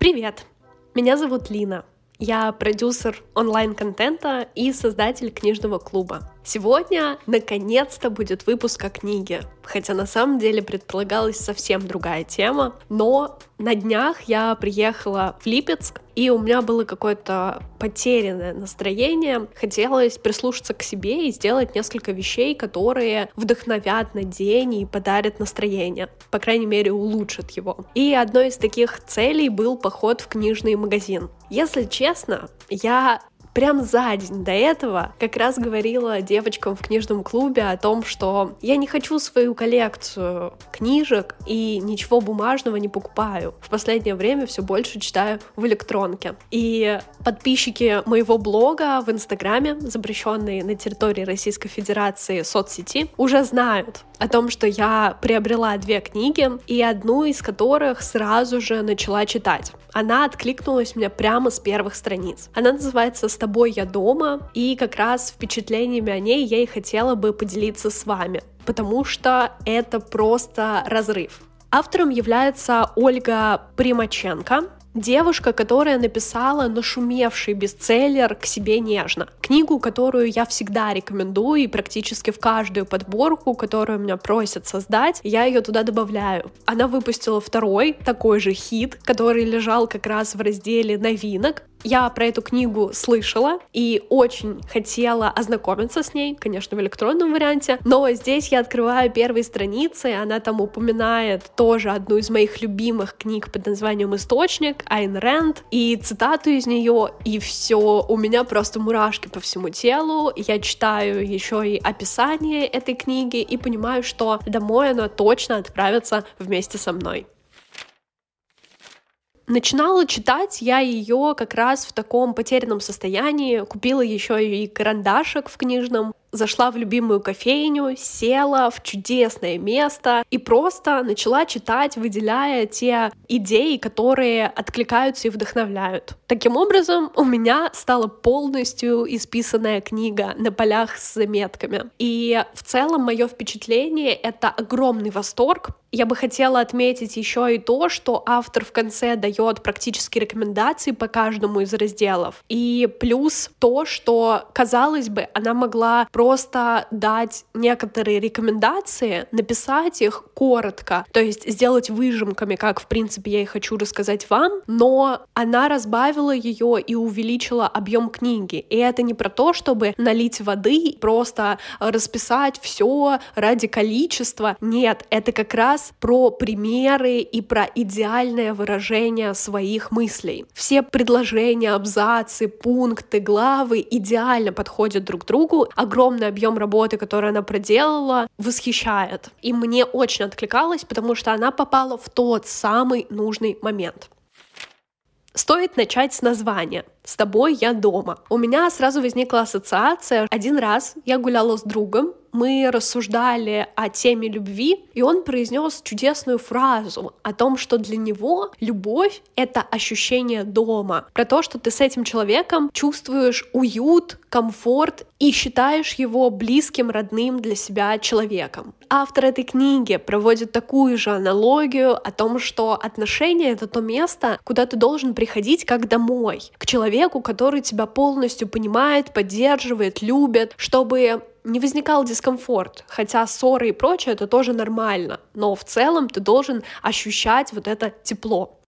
Привет! Меня зовут Лина. Я продюсер онлайн-контента и создатель книжного клуба. Сегодня, наконец-то, будет выпуск о книге, хотя на самом деле предполагалась совсем другая тема, но на днях я приехала в Липецк, и у меня было какое-то потерянное настроение. Хотелось прислушаться к себе и сделать несколько вещей, которые вдохновят на день и подарят настроение. По крайней мере, улучшат его. И одной из таких целей был поход в книжный магазин. Если честно, я прям за день до этого как раз говорила девочкам в книжном клубе о том, что я не хочу свою коллекцию книжек и ничего бумажного не покупаю. В последнее время все больше читаю в электронке. И подписчики моего блога в Инстаграме, запрещенные на территории Российской Федерации соцсети, уже знают о том, что я приобрела две книги, и одну из которых сразу же начала читать. Она откликнулась мне прямо с первых страниц. Она называется «С тобой я дома», и как раз впечатлениями о ней я и хотела бы поделиться с вами, потому что это просто разрыв. Автором является Ольга Примаченко, Девушка, которая написала нашумевший бестселлер «К себе нежно». Книгу, которую я всегда рекомендую и практически в каждую подборку, которую меня просят создать, я ее туда добавляю. Она выпустила второй такой же хит, который лежал как раз в разделе новинок, я про эту книгу слышала и очень хотела ознакомиться с ней, конечно, в электронном варианте, но здесь я открываю первые страницы, она там упоминает тоже одну из моих любимых книг под названием «Источник», Айн Рэнд, и цитату из нее, и все, у меня просто мурашки по всему телу, я читаю еще и описание этой книги и понимаю, что домой она точно отправится вместе со мной. Начинала читать я ее как раз в таком потерянном состоянии, купила еще и карандашик в книжном, зашла в любимую кофейню, села в чудесное место и просто начала читать, выделяя те идеи, которые откликаются и вдохновляют. Таким образом, у меня стала полностью исписанная книга на полях с заметками. И в целом мое впечатление — это огромный восторг. Я бы хотела отметить еще и то, что автор в конце дает практически рекомендации по каждому из разделов. И плюс то, что, казалось бы, она могла просто дать некоторые рекомендации, написать их коротко, то есть сделать выжимками, как, в принципе, я и хочу рассказать вам, но она разбавила ее и увеличила объем книги. И это не про то, чтобы налить воды, просто расписать все ради количества. Нет, это как раз про примеры и про идеальное выражение своих мыслей. Все предложения, абзацы, пункты, главы идеально подходят друг другу. Огромный объем работы, который она проделала, восхищает. И мне очень откликалось, потому что она попала в тот самый нужный момент. Стоит начать с названия. «С тобой я дома». У меня сразу возникла ассоциация. Один раз я гуляла с другом, мы рассуждали о теме любви, и он произнес чудесную фразу о том, что для него любовь — это ощущение дома, про то, что ты с этим человеком чувствуешь уют, комфорт и считаешь его близким, родным для себя человеком. Автор этой книги проводит такую же аналогию о том, что отношения — это то место, куда ты должен приходить как домой, к человеку, который тебя полностью понимает, поддерживает, любит, чтобы не возникал дискомфорт, хотя ссоры и прочее это тоже нормально, но в целом ты должен ощущать вот это тепло.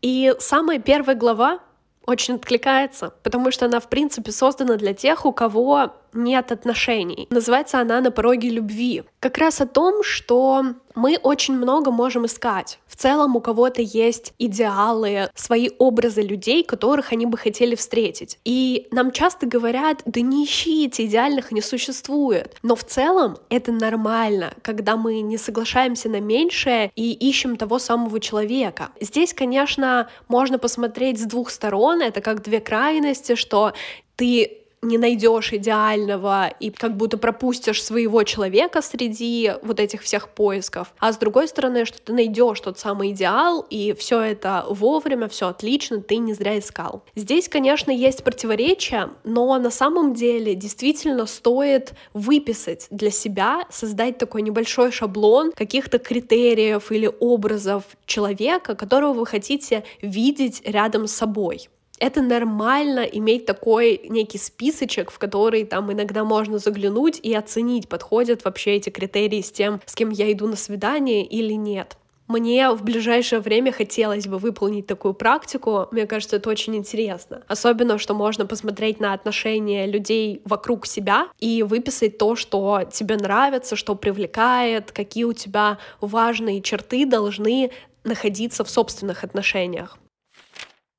И самая первая глава очень откликается, потому что она, в принципе, создана для тех, у кого нет отношений. Называется она «На пороге любви». Как раз о том, что мы очень много можем искать. В целом у кого-то есть идеалы, свои образы людей, которых они бы хотели встретить. И нам часто говорят, да не ищите, идеальных не существует. Но в целом это нормально, когда мы не соглашаемся на меньшее и ищем того самого человека. Здесь, конечно, можно посмотреть с двух сторон, это как две крайности, что ты не найдешь идеального и как будто пропустишь своего человека среди вот этих всех поисков, а с другой стороны, что ты найдешь тот самый идеал, и все это вовремя, все отлично, ты не зря искал. Здесь, конечно, есть противоречия, но на самом деле действительно стоит выписать для себя, создать такой небольшой шаблон каких-то критериев или образов человека, которого вы хотите видеть рядом с собой это нормально иметь такой некий списочек, в который там иногда можно заглянуть и оценить, подходят вообще эти критерии с тем, с кем я иду на свидание или нет. Мне в ближайшее время хотелось бы выполнить такую практику. Мне кажется, это очень интересно. Особенно, что можно посмотреть на отношения людей вокруг себя и выписать то, что тебе нравится, что привлекает, какие у тебя важные черты должны находиться в собственных отношениях.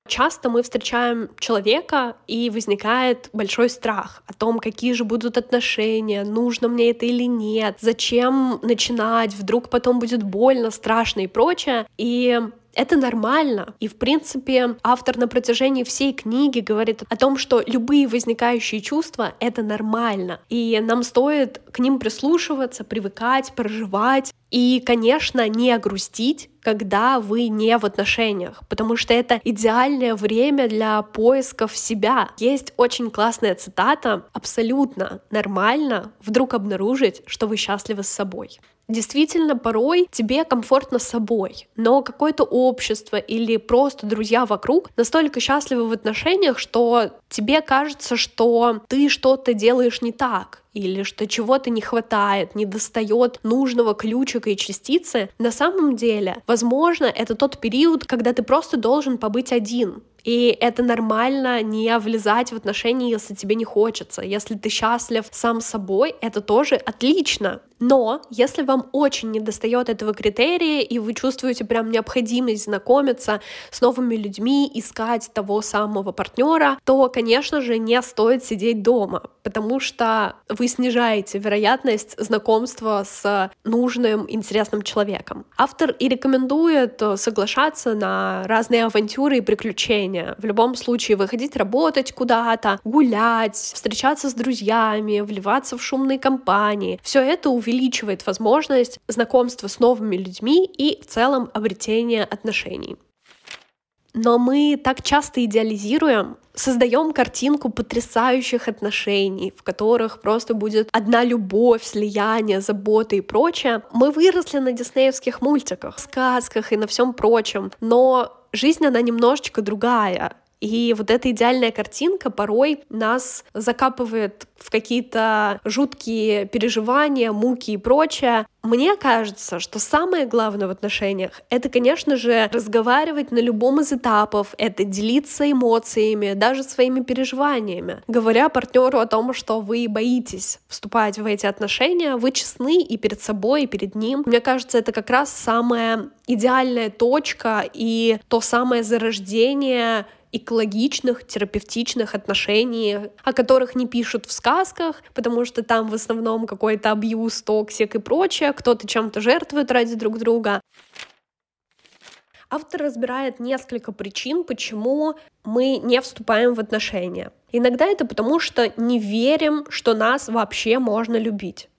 Часто мы встречаем человека, и возникает большой страх о том, какие же будут отношения, нужно мне это или нет, зачем начинать, вдруг потом будет больно, страшно и прочее. И это нормально. И, в принципе, автор на протяжении всей книги говорит о том, что любые возникающие чувства — это нормально. И нам стоит к ним прислушиваться, привыкать, проживать. И, конечно, не грустить, когда вы не в отношениях, потому что это идеальное время для поисков себя. Есть очень классная цитата «Абсолютно нормально вдруг обнаружить, что вы счастливы с собой». Действительно, порой тебе комфортно с собой, но какое-то общество или просто друзья вокруг настолько счастливы в отношениях, что тебе кажется, что ты что-то делаешь не так, или что чего-то не хватает, не достает нужного ключика и частицы, на самом деле, возможно, это тот период, когда ты просто должен побыть один, и это нормально не влезать в отношения, если тебе не хочется. Если ты счастлив сам собой, это тоже отлично. Но если вам очень недостает этого критерия, и вы чувствуете прям необходимость знакомиться с новыми людьми, искать того самого партнера, то, конечно же, не стоит сидеть дома, потому что вы снижаете вероятность знакомства с нужным, интересным человеком. Автор и рекомендует соглашаться на разные авантюры и приключения, решение. В любом случае выходить работать куда-то, гулять, встречаться с друзьями, вливаться в шумные компании. Все это увеличивает возможность знакомства с новыми людьми и в целом обретения отношений. Но мы так часто идеализируем, создаем картинку потрясающих отношений, в которых просто будет одна любовь, слияние, забота и прочее. Мы выросли на диснеевских мультиках, сказках и на всем прочем, но жизнь, она немножечко другая. И вот эта идеальная картинка порой нас закапывает в какие-то жуткие переживания, муки и прочее. Мне кажется, что самое главное в отношениях — это, конечно же, разговаривать на любом из этапов, это делиться эмоциями, даже своими переживаниями. Говоря партнеру о том, что вы боитесь вступать в эти отношения, вы честны и перед собой, и перед ним. Мне кажется, это как раз самая идеальная точка и то самое зарождение экологичных, терапевтичных отношений, о которых не пишут в сказках, потому что там в основном какой-то абьюз, toxic и прочее, кто-то чем-то жертвует ради друг друга. Автор разбирает несколько причин, почему мы не вступаем в отношения. Иногда это потому, что не верим, что нас вообще можно любить.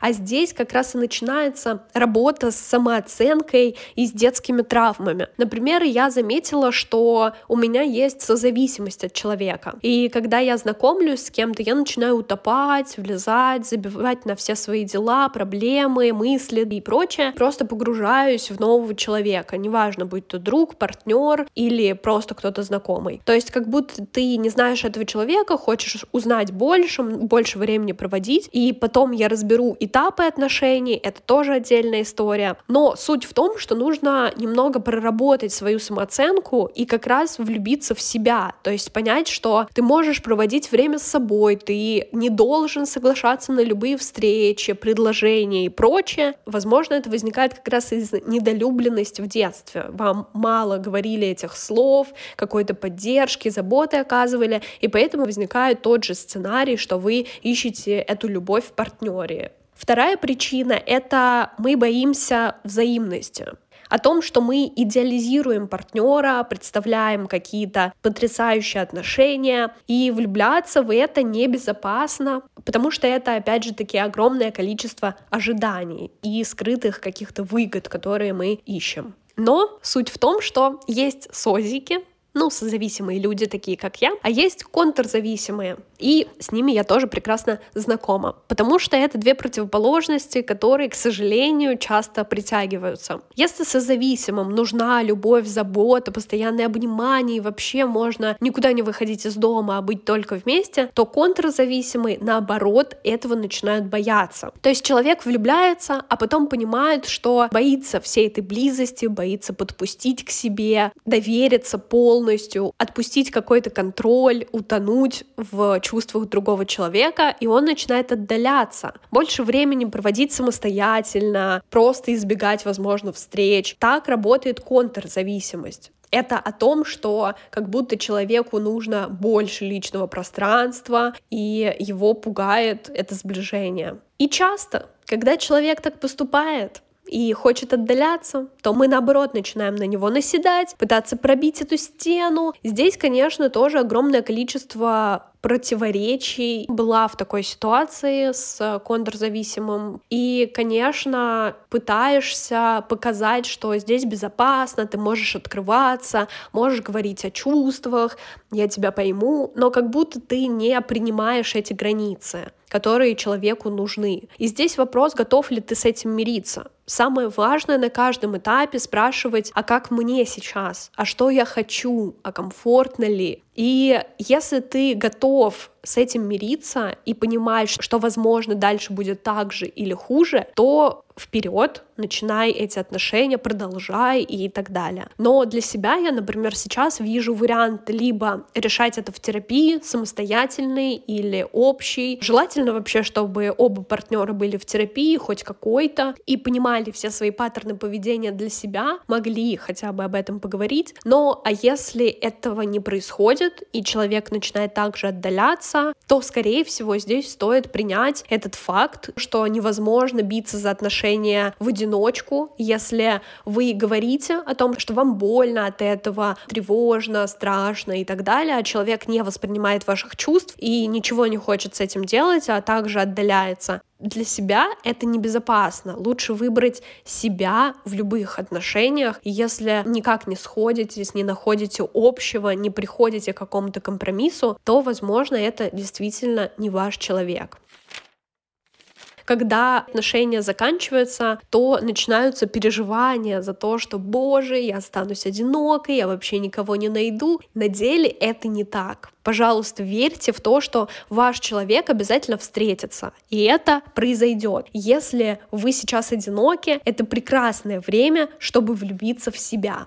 А здесь как раз и начинается работа с самооценкой и с детскими травмами. Например, я заметила, что у меня есть созависимость от человека. И когда я знакомлюсь с кем-то, я начинаю утопать, влезать, забивать на все свои дела, проблемы, мысли и прочее. Просто погружаюсь в нового человека. Неважно, будь то друг, партнер или просто кто-то знакомый. То есть как будто ты не знаешь этого человека, хочешь узнать больше, больше времени проводить, и потом я разберу этапы отношений, это тоже отдельная история. Но суть в том, что нужно немного проработать свою самооценку и как раз влюбиться в себя, то есть понять, что ты можешь проводить время с собой, ты не должен соглашаться на любые встречи, предложения и прочее. Возможно, это возникает как раз из недолюбленности в детстве. Вам мало говорили этих слов, какой-то поддержки, заботы оказывали, и поэтому возникает тот же сценарий, что вы ищете эту любовь в партнере. Вторая причина — это мы боимся взаимности. о том, что мы идеализируем партнера, представляем какие-то потрясающие отношения, и влюбляться в это небезопасно, потому что это, опять же, таки огромное количество ожиданий и скрытых каких-то выгод, которые мы ищем. Но суть в том, что есть созики, ну, созависимые люди, такие как я, а есть контрзависимые, и с ними я тоже прекрасно знакома, потому что это две противоположности, которые, к сожалению, часто притягиваются. Если созависимым нужна любовь, забота, постоянное обнимание, и вообще можно никуда не выходить из дома, а быть только вместе, то контрзависимые, наоборот, этого начинают бояться. То есть человек влюбляется, а потом понимает, что боится всей этой близости, боится подпустить к себе, довериться полностью, полностью отпустить какой-то контроль, утонуть в чувствах другого человека, и он начинает отдаляться. Больше времени проводить самостоятельно, просто избегать, возможно, встреч. Так работает контрзависимость это о том, что как будто человеку нужно больше личного пространства, и его пугает это сближение. И часто, когда человек так поступает, и хочет отдаляться, то мы наоборот начинаем на него наседать, пытаться пробить эту стену. Здесь, конечно, тоже огромное количество противоречий была в такой ситуации с контрзависимым. И, конечно, пытаешься показать, что здесь безопасно, ты можешь открываться, можешь говорить о чувствах, я тебя пойму, но как будто ты не принимаешь эти границы которые человеку нужны. И здесь вопрос, готов ли ты с этим мириться. Самое важное на каждом этапе спрашивать, а как мне сейчас, а что я хочу, а комфортно ли. И если ты готов с этим мириться и понимаешь, что, возможно, дальше будет так же или хуже, то вперед, начинай эти отношения, продолжай и так далее. Но для себя я, например, сейчас вижу вариант либо решать это в терапии, самостоятельный или общий. Желательно вообще, чтобы оба партнера были в терапии, хоть какой-то, и понимали все свои паттерны поведения для себя, могли хотя бы об этом поговорить. Но а если этого не происходит, и человек начинает также отдаляться, то, скорее всего, здесь стоит принять этот факт, что невозможно биться за отношения в одиночку, если вы говорите о том, что вам больно от этого, тревожно, страшно и так далее, а человек не воспринимает ваших чувств и ничего не хочет с этим делать, а также отдаляется для себя это небезопасно. Лучше выбрать себя в любых отношениях. Если никак не сходитесь, не находите общего, не приходите к какому-то компромиссу, то, возможно, это действительно не ваш человек. Когда отношения заканчиваются, то начинаются переживания за то, что, боже, я останусь одинокой, я вообще никого не найду. На деле это не так. Пожалуйста, верьте в то, что ваш человек обязательно встретится, и это произойдет. Если вы сейчас одиноки, это прекрасное время, чтобы влюбиться в себя.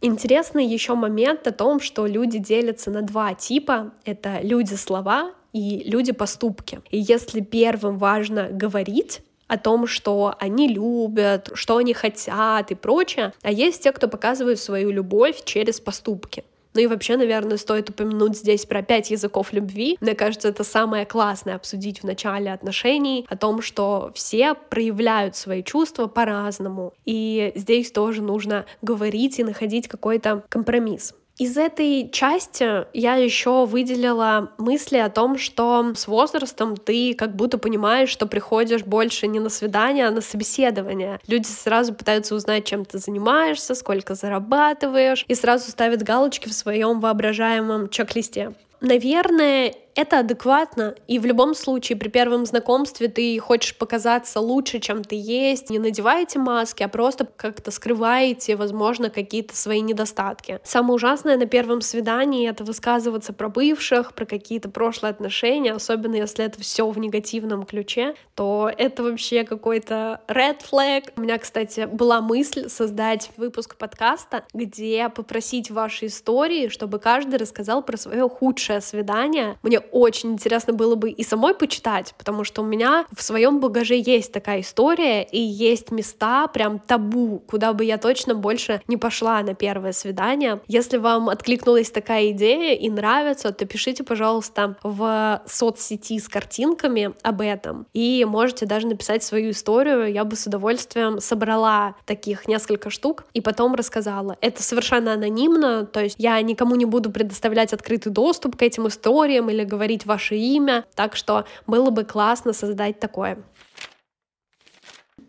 Интересный еще момент о том, что люди делятся на два типа. Это люди-слова и люди-поступки. И если первым важно говорить, о том, что они любят, что они хотят и прочее, а есть те, кто показывает свою любовь через поступки. Ну и вообще, наверное, стоит упомянуть здесь про пять языков любви. Мне кажется, это самое классное обсудить в начале отношений, о том, что все проявляют свои чувства по-разному. И здесь тоже нужно говорить и находить какой-то компромисс. Из этой части я еще выделила мысли о том, что с возрастом ты как будто понимаешь, что приходишь больше не на свидание, а на собеседование. Люди сразу пытаются узнать, чем ты занимаешься, сколько зарабатываешь, и сразу ставят галочки в своем воображаемом чек-листе. Наверное, это адекватно, и в любом случае при первом знакомстве ты хочешь показаться лучше, чем ты есть, не надеваете маски, а просто как-то скрываете, возможно, какие-то свои недостатки. Самое ужасное на первом свидании — это высказываться про бывших, про какие-то прошлые отношения, особенно если это все в негативном ключе, то это вообще какой-то red flag. У меня, кстати, была мысль создать выпуск подкаста, где попросить ваши истории, чтобы каждый рассказал про свое худшее свидание. Мне очень интересно было бы и самой почитать, потому что у меня в своем багаже есть такая история, и есть места прям табу, куда бы я точно больше не пошла на первое свидание. Если вам откликнулась такая идея и нравится, то пишите, пожалуйста, в соцсети с картинками об этом, и можете даже написать свою историю, я бы с удовольствием собрала таких несколько штук и потом рассказала. Это совершенно анонимно, то есть я никому не буду предоставлять открытый доступ к этим историям или говорить ваше имя, так что было бы классно создать такое.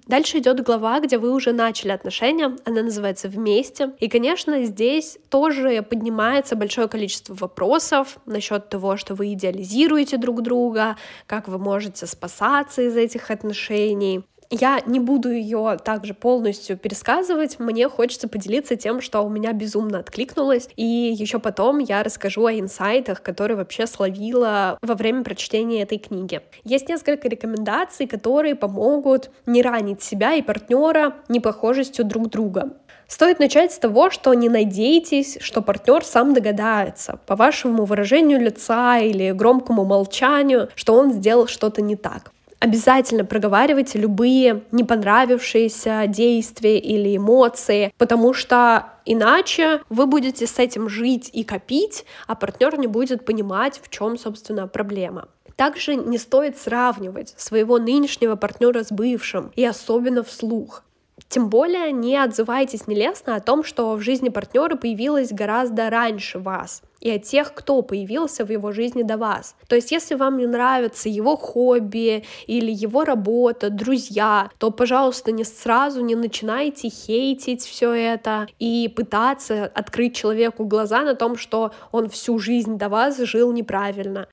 Дальше идет глава, где вы уже начали отношения, она называется «Вместе». И, конечно, здесь тоже поднимается большое количество вопросов насчет того, что вы идеализируете друг друга, как вы можете спасаться из этих отношений. Я не буду ее также полностью пересказывать, мне хочется поделиться тем, что у меня безумно откликнулось, и еще потом я расскажу о инсайтах, которые вообще словила во время прочтения этой книги. Есть несколько рекомендаций, которые помогут не ранить себя и партнера непохожестью друг друга. Стоит начать с того, что не надейтесь, что партнер сам догадается по вашему выражению лица или громкому молчанию, что он сделал что-то не так обязательно проговаривайте любые не понравившиеся действия или эмоции, потому что иначе вы будете с этим жить и копить, а партнер не будет понимать, в чем, собственно, проблема. Также не стоит сравнивать своего нынешнего партнера с бывшим, и особенно вслух. Тем более не отзывайтесь нелестно о том, что в жизни партнера появилось гораздо раньше вас и о тех, кто появился в его жизни до вас. То есть, если вам не нравится его хобби или его работа, друзья, то, пожалуйста, не сразу не начинайте хейтить все это и пытаться открыть человеку глаза на том, что он всю жизнь до вас жил неправильно.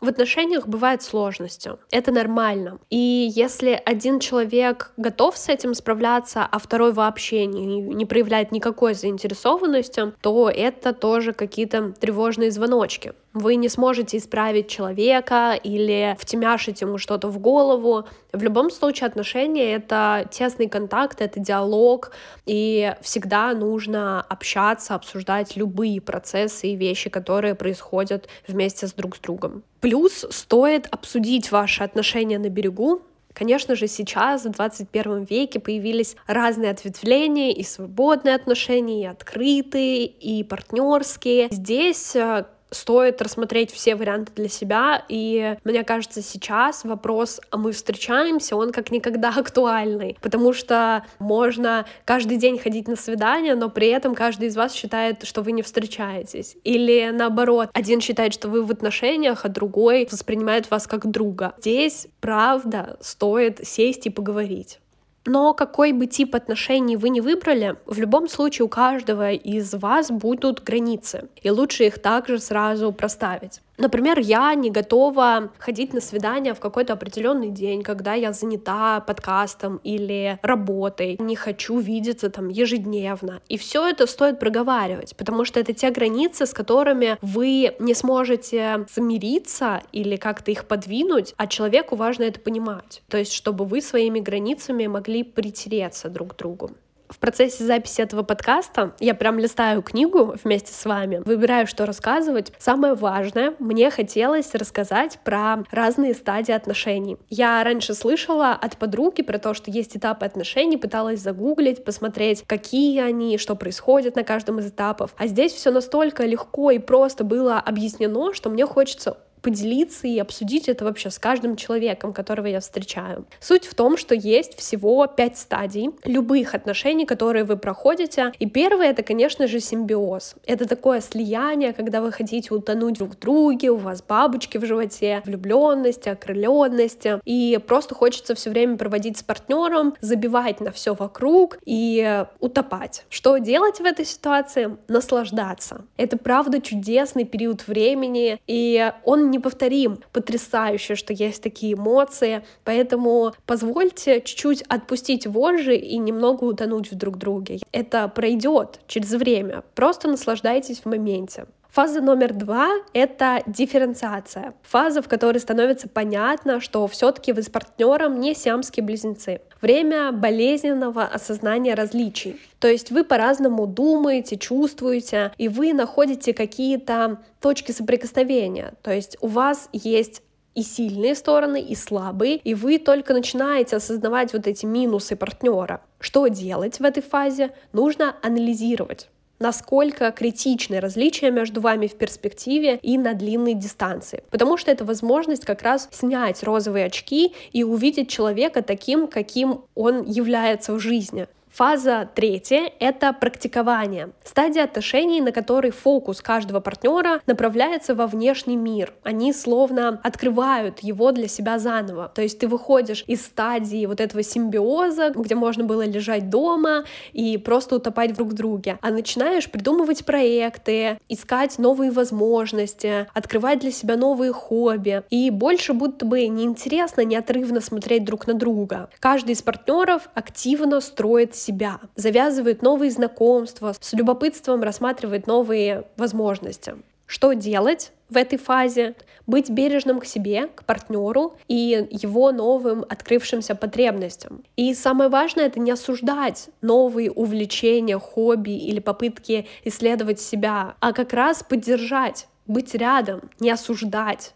В отношениях бывают сложности. Это нормально. И если один человек готов с этим справляться, а второй вообще не, не проявляет никакой заинтересованности, то это тоже какие-то тревожные звоночки. Вы не сможете исправить человека или втемяшить ему что-то в голову. В любом случае отношения — это тесный контакт, это диалог, и всегда нужно общаться, обсуждать любые процессы и вещи, которые происходят вместе с друг с другом. Плюс стоит обсудить ваши отношения на берегу, Конечно же, сейчас, в 21 веке, появились разные ответвления, и свободные отношения, и открытые, и партнерские. Здесь э, стоит рассмотреть все варианты для себя, и мне кажется, сейчас вопрос, а мы встречаемся, он как никогда актуальный, потому что можно каждый день ходить на свидание, но при этом каждый из вас считает, что вы не встречаетесь. Или наоборот, один считает, что вы в отношениях, а другой воспринимает вас как друга. Здесь, правда, стоит сесть и поговорить. Но какой бы тип отношений вы не выбрали, в любом случае у каждого из вас будут границы, и лучше их также сразу проставить. Например, я не готова ходить на свидание в какой-то определенный день, когда я занята подкастом или работой, не хочу видеться там ежедневно. И все это стоит проговаривать, потому что это те границы, с которыми вы не сможете замириться или как-то их подвинуть, а человеку важно это понимать. То есть, чтобы вы своими границами могли притереться друг к другу в процессе записи этого подкаста я прям листаю книгу вместе с вами, выбираю, что рассказывать. Самое важное, мне хотелось рассказать про разные стадии отношений. Я раньше слышала от подруги про то, что есть этапы отношений, пыталась загуглить, посмотреть, какие они, что происходит на каждом из этапов. А здесь все настолько легко и просто было объяснено, что мне хочется поделиться и обсудить это вообще с каждым человеком, которого я встречаю. Суть в том, что есть всего пять стадий любых отношений, которые вы проходите. И первое — это, конечно же, симбиоз. Это такое слияние, когда вы хотите утонуть друг в друге, у вас бабочки в животе, влюбленности, окрыленности, и просто хочется все время проводить с партнером, забивать на все вокруг и утопать. Что делать в этой ситуации? Наслаждаться. Это правда чудесный период времени, и он неповторим, потрясающе, что есть такие эмоции, поэтому позвольте чуть-чуть отпустить вожжи и немного утонуть в друг друге. Это пройдет через время, просто наслаждайтесь в моменте. Фаза номер два — это дифференциация. Фаза, в которой становится понятно, что все-таки вы с партнером не сиамские близнецы. Время болезненного осознания различий. То есть вы по-разному думаете, чувствуете, и вы находите какие-то точки соприкосновения. То есть у вас есть и сильные стороны, и слабые, и вы только начинаете осознавать вот эти минусы партнера. Что делать в этой фазе? Нужно анализировать насколько критичны различия между вами в перспективе и на длинной дистанции. Потому что это возможность как раз снять розовые очки и увидеть человека таким, каким он является в жизни. Фаза третья — это практикование. Стадия отношений, на которой фокус каждого партнера направляется во внешний мир. Они словно открывают его для себя заново. То есть ты выходишь из стадии вот этого симбиоза, где можно было лежать дома и просто утопать друг в друге, а начинаешь придумывать проекты, искать новые возможности, открывать для себя новые хобби. И больше будто бы неинтересно, неотрывно смотреть друг на друга. Каждый из партнеров активно строит себя, завязывает новые знакомства, с любопытством рассматривает новые возможности. Что делать в этой фазе? Быть бережным к себе, к партнеру и его новым открывшимся потребностям. И самое важное — это не осуждать новые увлечения, хобби или попытки исследовать себя, а как раз поддержать, быть рядом, не осуждать.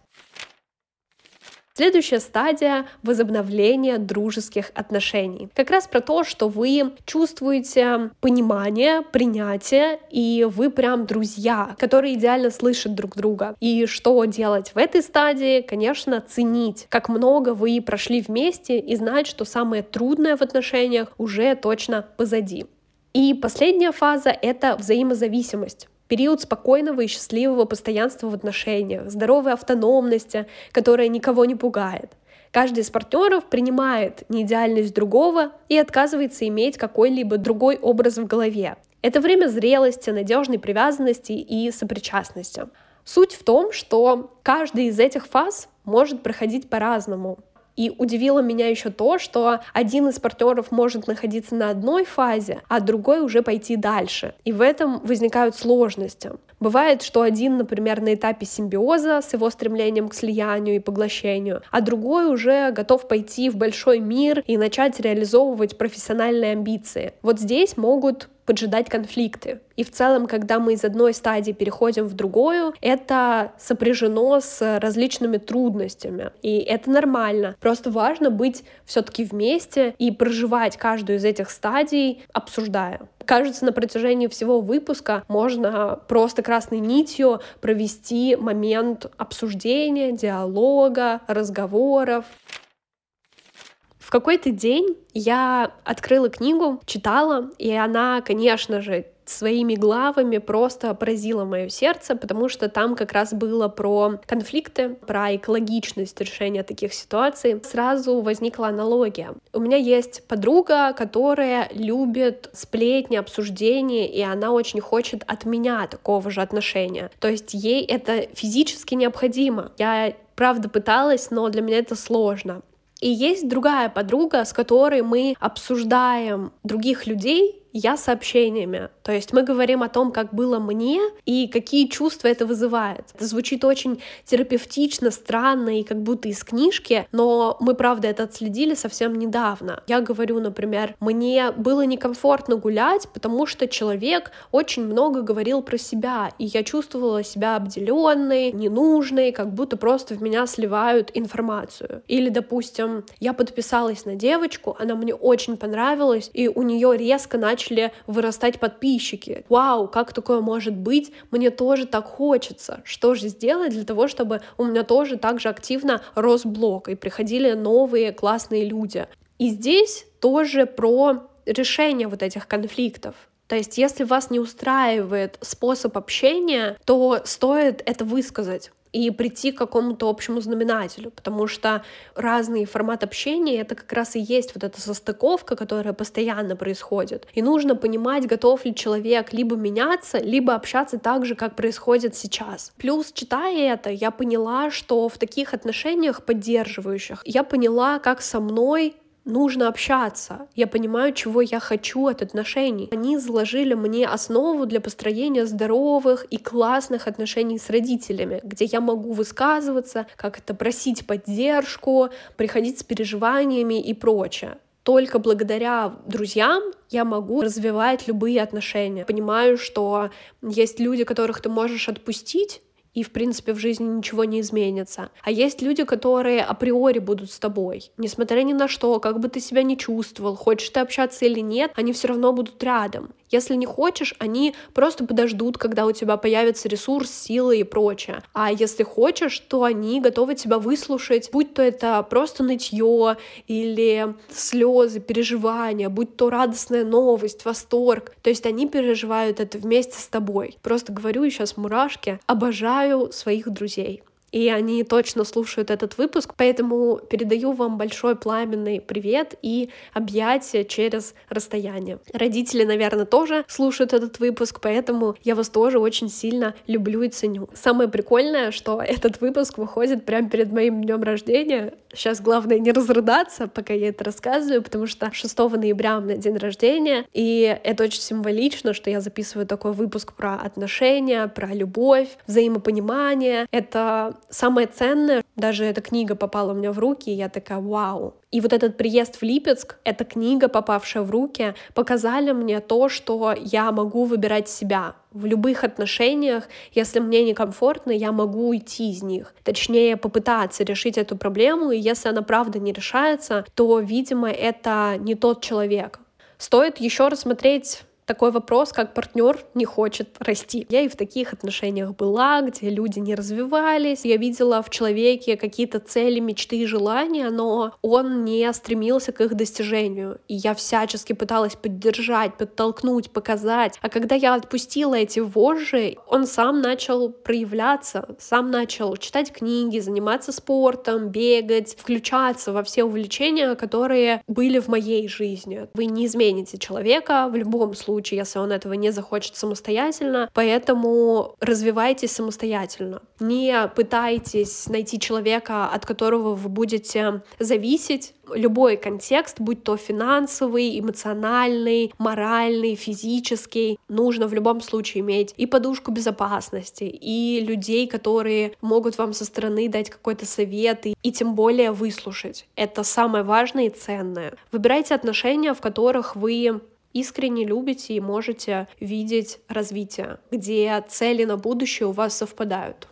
Следующая стадия — возобновления дружеских отношений. Как раз про то, что вы чувствуете понимание, принятие, и вы прям друзья, которые идеально слышат друг друга. И что делать в этой стадии? Конечно, ценить, как много вы прошли вместе и знать, что самое трудное в отношениях уже точно позади. И последняя фаза — это взаимозависимость период спокойного и счастливого постоянства в отношениях, здоровой автономности, которая никого не пугает. Каждый из партнеров принимает неидеальность другого и отказывается иметь какой-либо другой образ в голове. Это время зрелости, надежной привязанности и сопричастности. Суть в том, что каждый из этих фаз может проходить по-разному. И удивило меня еще то, что один из партнеров может находиться на одной фазе, а другой уже пойти дальше. И в этом возникают сложности. Бывает, что один, например, на этапе симбиоза с его стремлением к слиянию и поглощению, а другой уже готов пойти в большой мир и начать реализовывать профессиональные амбиции. Вот здесь могут поджидать конфликты. И в целом, когда мы из одной стадии переходим в другую, это сопряжено с различными трудностями. И это нормально. Просто важно быть все-таки вместе и проживать каждую из этих стадий, обсуждая. Кажется, на протяжении всего выпуска можно просто красной нитью провести момент обсуждения, диалога, разговоров какой-то день я открыла книгу, читала, и она, конечно же, своими главами просто поразила мое сердце, потому что там как раз было про конфликты, про экологичность решения таких ситуаций. Сразу возникла аналогия. У меня есть подруга, которая любит сплетни, обсуждения, и она очень хочет от меня такого же отношения. То есть ей это физически необходимо. Я правда пыталась, но для меня это сложно. И есть другая подруга, с которой мы обсуждаем других людей, я сообщениями. То есть мы говорим о том, как было мне и какие чувства это вызывает. Это звучит очень терапевтично, странно и как будто из книжки, но мы, правда, это отследили совсем недавно. Я говорю, например, мне было некомфортно гулять, потому что человек очень много говорил про себя, и я чувствовала себя обделенной, ненужной, как будто просто в меня сливают информацию. Или, допустим, я подписалась на девочку, она мне очень понравилась, и у нее резко начали начали вырастать подписчики. Вау, как такое может быть? Мне тоже так хочется. Что же сделать для того, чтобы у меня тоже так же активно рос блог и приходили новые классные люди? И здесь тоже про решение вот этих конфликтов. То есть, если вас не устраивает способ общения, то стоит это высказать и прийти к какому-то общему знаменателю, потому что разный формат общения — это как раз и есть вот эта состыковка, которая постоянно происходит. И нужно понимать, готов ли человек либо меняться, либо общаться так же, как происходит сейчас. Плюс, читая это, я поняла, что в таких отношениях поддерживающих я поняла, как со мной нужно общаться. Я понимаю, чего я хочу от отношений. Они заложили мне основу для построения здоровых и классных отношений с родителями, где я могу высказываться, как это просить поддержку, приходить с переживаниями и прочее только благодаря друзьям я могу развивать любые отношения. Понимаю, что есть люди, которых ты можешь отпустить, и, в принципе, в жизни ничего не изменится. А есть люди, которые априори будут с тобой. Несмотря ни на что, как бы ты себя не чувствовал, хочешь ты общаться или нет, они все равно будут рядом. Если не хочешь, они просто подождут, когда у тебя появится ресурс, силы и прочее. А если хочешь, то они готовы тебя выслушать, будь то это просто нытье или слезы, переживания, будь то радостная новость, восторг. То есть они переживают это вместе с тобой. Просто говорю сейчас мурашки. Обожаю своих друзей и они точно слушают этот выпуск, поэтому передаю вам большой пламенный привет и объятия через расстояние. Родители, наверное, тоже слушают этот выпуск, поэтому я вас тоже очень сильно люблю и ценю. Самое прикольное, что этот выпуск выходит прямо перед моим днем рождения. Сейчас главное не разрыдаться, пока я это рассказываю, потому что 6 ноября у меня день рождения, и это очень символично, что я записываю такой выпуск про отношения, про любовь, взаимопонимание. Это самое ценное, даже эта книга попала у меня в руки, и я такая, вау. И вот этот приезд в Липецк, эта книга, попавшая в руки, показали мне то, что я могу выбирать себя. В любых отношениях, если мне некомфортно, я могу уйти из них. Точнее, попытаться решить эту проблему, и если она правда не решается, то, видимо, это не тот человек. Стоит еще рассмотреть такой вопрос, как партнер не хочет расти. Я и в таких отношениях была, где люди не развивались. Я видела в человеке какие-то цели, мечты и желания, но он не стремился к их достижению. И я всячески пыталась поддержать, подтолкнуть, показать. А когда я отпустила эти вожжи, он сам начал проявляться, сам начал читать книги, заниматься спортом, бегать, включаться во все увлечения, которые были в моей жизни. Вы не измените человека в любом случае, случае, если он этого не захочет самостоятельно. Поэтому развивайтесь самостоятельно. Не пытайтесь найти человека, от которого вы будете зависеть. Любой контекст, будь то финансовый, эмоциональный, моральный, физический, нужно в любом случае иметь и подушку безопасности, и людей, которые могут вам со стороны дать какой-то совет, и, и тем более выслушать. Это самое важное и ценное. Выбирайте отношения, в которых вы искренне любите и можете видеть развитие, где цели на будущее у вас совпадают.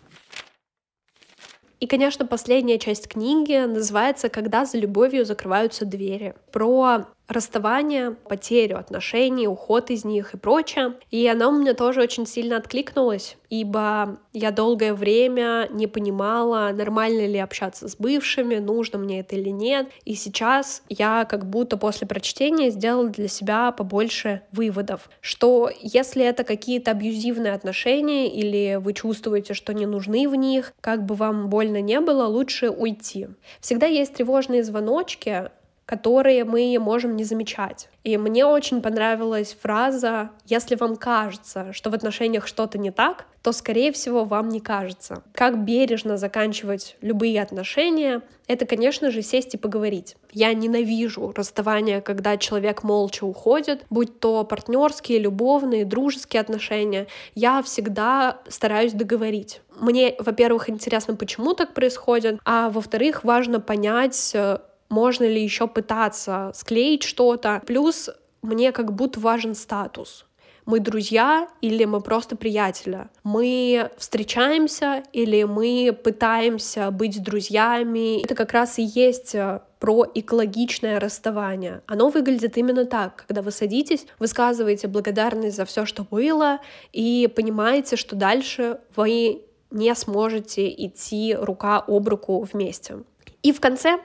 И, конечно, последняя часть книги называется «Когда за любовью закрываются двери». Про расставание, потерю отношений, уход из них и прочее. И она у меня тоже очень сильно откликнулась, ибо я долгое время не понимала, нормально ли общаться с бывшими, нужно мне это или нет. И сейчас я как будто после прочтения сделала для себя побольше выводов, что если это какие-то абьюзивные отношения или вы чувствуете, что не нужны в них, как бы вам больно не было, лучше уйти. Всегда есть тревожные звоночки, которые мы можем не замечать. И мне очень понравилась фраза «Если вам кажется, что в отношениях что-то не так, то, скорее всего, вам не кажется». Как бережно заканчивать любые отношения — это, конечно же, сесть и поговорить. Я ненавижу расставание, когда человек молча уходит, будь то партнерские, любовные, дружеские отношения. Я всегда стараюсь договорить. Мне, во-первых, интересно, почему так происходит, а во-вторых, важно понять, э, можно ли еще пытаться склеить что-то. Плюс мне как будто важен статус. Мы друзья или мы просто приятели? Мы встречаемся или мы пытаемся быть друзьями? Это как раз и есть э, про экологичное расставание. Оно выглядит именно так, когда вы садитесь, высказываете благодарность за все, что было, и понимаете, что дальше вы не сможете идти рука об руку вместе. И в конце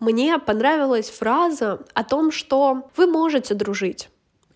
мне понравилась фраза о том, что вы можете дружить.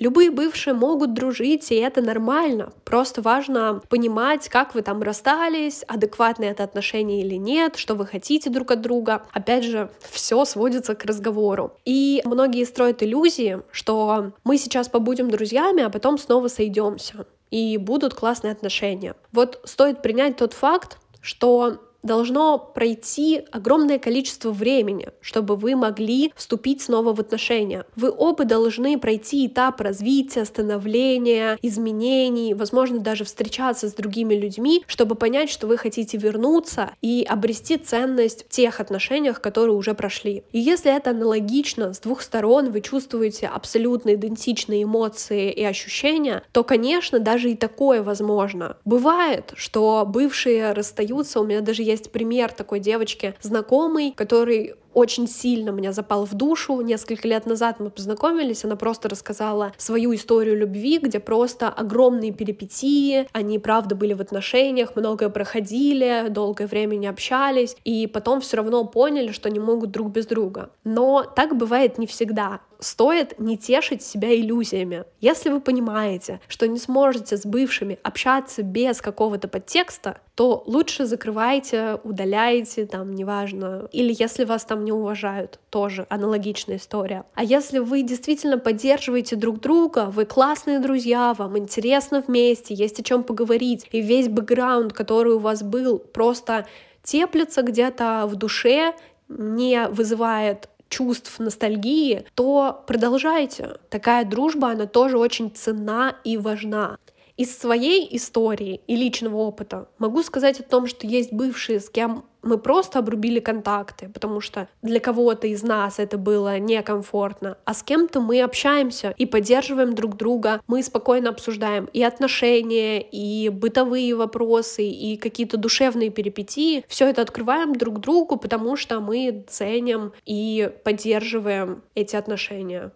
Любые бывшие могут дружить, и это нормально. Просто важно понимать, как вы там расстались, адекватные это отношения или нет, что вы хотите друг от друга. Опять же, все сводится к разговору. И многие строят иллюзии, что мы сейчас побудем друзьями, а потом снова сойдемся и будут классные отношения. Вот стоит принять тот факт, что должно пройти огромное количество времени, чтобы вы могли вступить снова в отношения. Вы оба должны пройти этап развития, становления, изменений, возможно, даже встречаться с другими людьми, чтобы понять, что вы хотите вернуться и обрести ценность в тех отношениях, которые уже прошли. И если это аналогично с двух сторон, вы чувствуете абсолютно идентичные эмоции и ощущения, то, конечно, даже и такое возможно. Бывает, что бывшие расстаются, у меня даже есть пример такой девочки знакомый, который очень сильно меня запал в душу. Несколько лет назад мы познакомились, она просто рассказала свою историю любви, где просто огромные перипетии, они правда были в отношениях, многое проходили, долгое время не общались, и потом все равно поняли, что не могут друг без друга. Но так бывает не всегда стоит не тешить себя иллюзиями. Если вы понимаете, что не сможете с бывшими общаться без какого-то подтекста, то лучше закрывайте, удаляйте, там, неважно. Или если вас не уважают, тоже аналогичная история. А если вы действительно поддерживаете друг друга, вы классные друзья, вам интересно вместе, есть о чем поговорить, и весь бэкграунд, который у вас был, просто теплится где-то в душе, не вызывает чувств ностальгии, то продолжайте. Такая дружба, она тоже очень ценна и важна. Из своей истории и личного опыта могу сказать о том, что есть бывшие, с кем мы просто обрубили контакты, потому что для кого-то из нас это было некомфортно, а с кем-то мы общаемся и поддерживаем друг друга, мы спокойно обсуждаем и отношения, и бытовые вопросы, и какие-то душевные перипетии. Все это открываем друг другу, потому что мы ценим и поддерживаем эти отношения.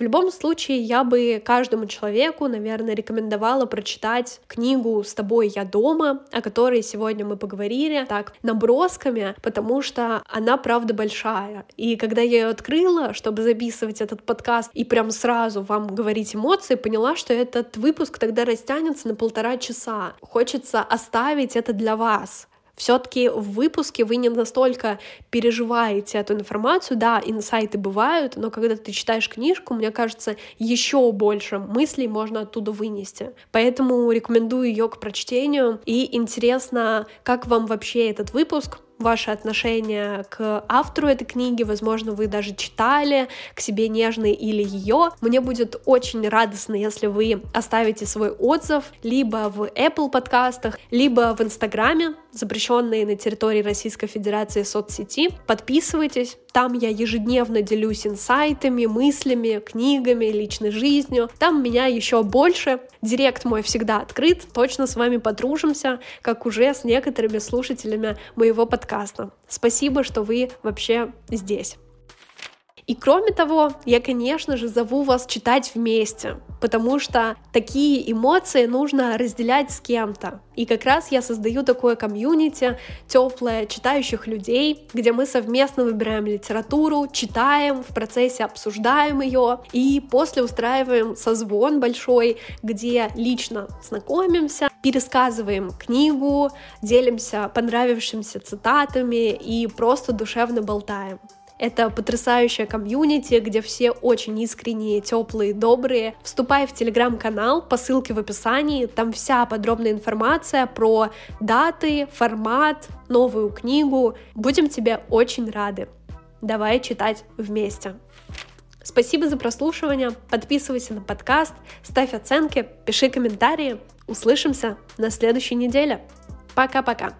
В любом случае, я бы каждому человеку, наверное, рекомендовала прочитать книгу «С тобой я дома», о которой сегодня мы поговорили, так, набросками, потому что она, правда, большая. И когда я ее открыла, чтобы записывать этот подкаст и прям сразу вам говорить эмоции, поняла, что этот выпуск тогда растянется на полтора часа. Хочется оставить это для вас, все-таки в выпуске вы не настолько переживаете эту информацию. Да, инсайты бывают, но когда ты читаешь книжку, мне кажется, еще больше мыслей можно оттуда вынести. Поэтому рекомендую ее к прочтению. И интересно, как вам вообще этот выпуск, ваше отношение к автору этой книги, возможно, вы даже читали к себе нежный или ее. Мне будет очень радостно, если вы оставите свой отзыв либо в Apple подкастах, либо в Инстаграме, запрещенные на территории Российской Федерации соцсети. Подписывайтесь, там я ежедневно делюсь инсайтами, мыслями, книгами, личной жизнью. Там меня еще больше. Директ мой всегда открыт. Точно с вами подружимся, как уже с некоторыми слушателями моего подкаста. Спасибо, что вы вообще здесь. И кроме того, я, конечно же, зову вас читать вместе, потому что такие эмоции нужно разделять с кем-то. И как раз я создаю такое комьюнити, теплое, читающих людей, где мы совместно выбираем литературу, читаем, в процессе обсуждаем ее, и после устраиваем созвон большой, где лично знакомимся, пересказываем книгу, делимся понравившимися цитатами и просто душевно болтаем. Это потрясающая комьюнити, где все очень искренние, теплые, добрые. Вступай в телеграм-канал по ссылке в описании. Там вся подробная информация про даты, формат, новую книгу. Будем тебе очень рады. Давай читать вместе. Спасибо за прослушивание. Подписывайся на подкаст, ставь оценки, пиши комментарии. Услышимся на следующей неделе. Пока-пока.